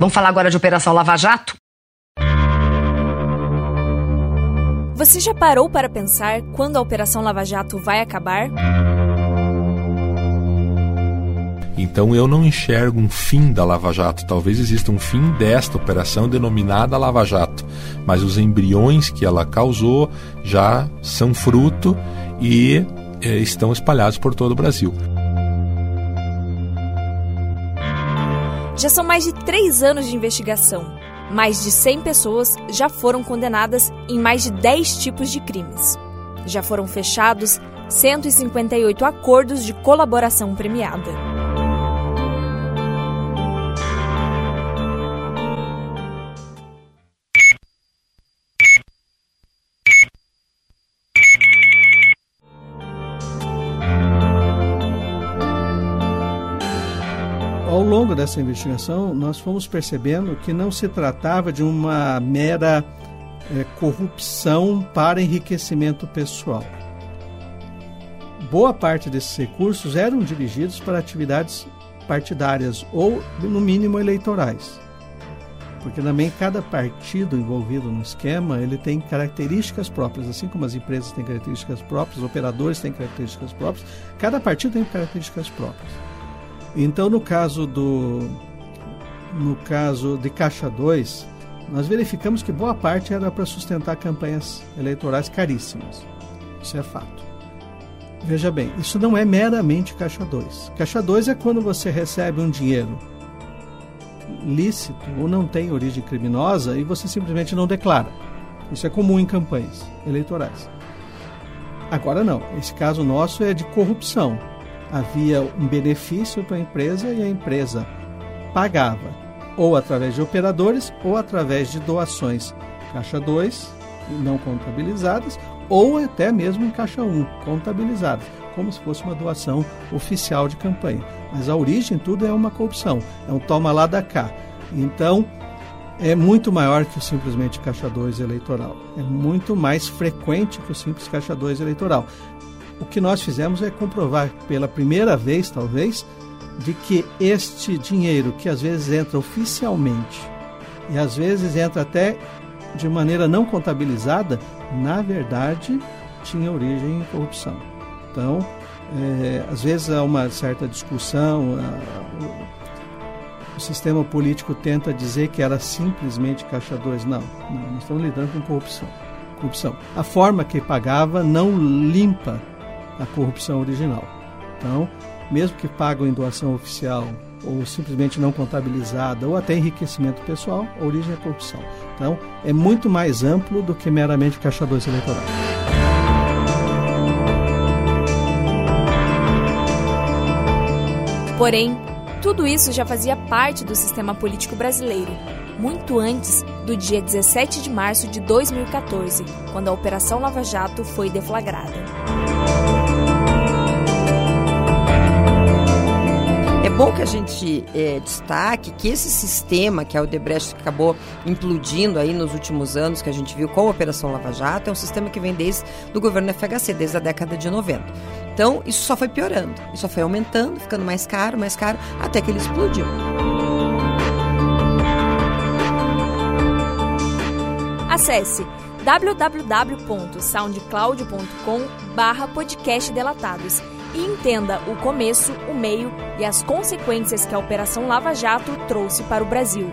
Vamos falar agora de Operação Lava Jato? Você já parou para pensar quando a Operação Lava Jato vai acabar? Então eu não enxergo um fim da Lava Jato. Talvez exista um fim desta operação denominada Lava Jato, mas os embriões que ela causou já são fruto e eh, estão espalhados por todo o Brasil. Já são mais de três anos de investigação. Mais de 100 pessoas já foram condenadas em mais de 10 tipos de crimes. Já foram fechados 158 acordos de colaboração premiada. Longo dessa investigação, nós fomos percebendo que não se tratava de uma mera é, corrupção para enriquecimento pessoal. Boa parte desses recursos eram dirigidos para atividades partidárias ou, no mínimo, eleitorais. Porque também cada partido envolvido no esquema ele tem características próprias, assim como as empresas têm características próprias, os operadores têm características próprias, cada partido tem características próprias. Então, no caso do no caso de Caixa 2, nós verificamos que boa parte era para sustentar campanhas eleitorais caríssimas. Isso é fato. Veja bem, isso não é meramente Caixa 2. Caixa 2 é quando você recebe um dinheiro lícito ou não tem origem criminosa e você simplesmente não declara. Isso é comum em campanhas eleitorais. Agora não, esse caso nosso é de corrupção havia um benefício para a empresa e a empresa pagava, ou através de operadores ou através de doações caixa 2, não contabilizadas, ou até mesmo em caixa 1, contabilizadas, como se fosse uma doação oficial de campanha. Mas a origem tudo é uma corrupção, é um toma lá da cá. Então, é muito maior que o simplesmente caixa 2 eleitoral. É muito mais frequente que o simples caixa 2 eleitoral. O que nós fizemos é comprovar pela primeira vez, talvez, de que este dinheiro que às vezes entra oficialmente e às vezes entra até de maneira não contabilizada, na verdade tinha origem em corrupção. Então, é, às vezes há uma certa discussão, a, o, o, sistema político tenta dizer que era simplesmente caixa 2. Não, não, nós estamos lidando com corrupção. corrupção. A forma que pagava não limpa a corrupção original. Então, mesmo que pagam em doação oficial ou simplesmente não contabilizada ou até enriquecimento pessoal, a origem é corrupção. Então, é muito mais amplo do que meramente caixa 2 eleitoral. Porém, tudo isso já fazia parte do sistema político brasileiro, muito antes do dia 17 de março de 2014, quando a Operação Lava Jato foi deflagrada. Bom que a gente é, destaque que esse sistema que a Odebrecht acabou implodindo aí nos últimos anos, que a gente viu com a Operação Lava Jato, é um sistema que vem desde do governo FHC, desde a década de 90. Então, isso só foi piorando, isso só foi aumentando, ficando mais caro, mais caro, até que ele explodiu. Acesse www.soundcloud.com barra podcast delatados e entenda o começo, o meio e as consequências que a Operação Lava Jato trouxe para o Brasil.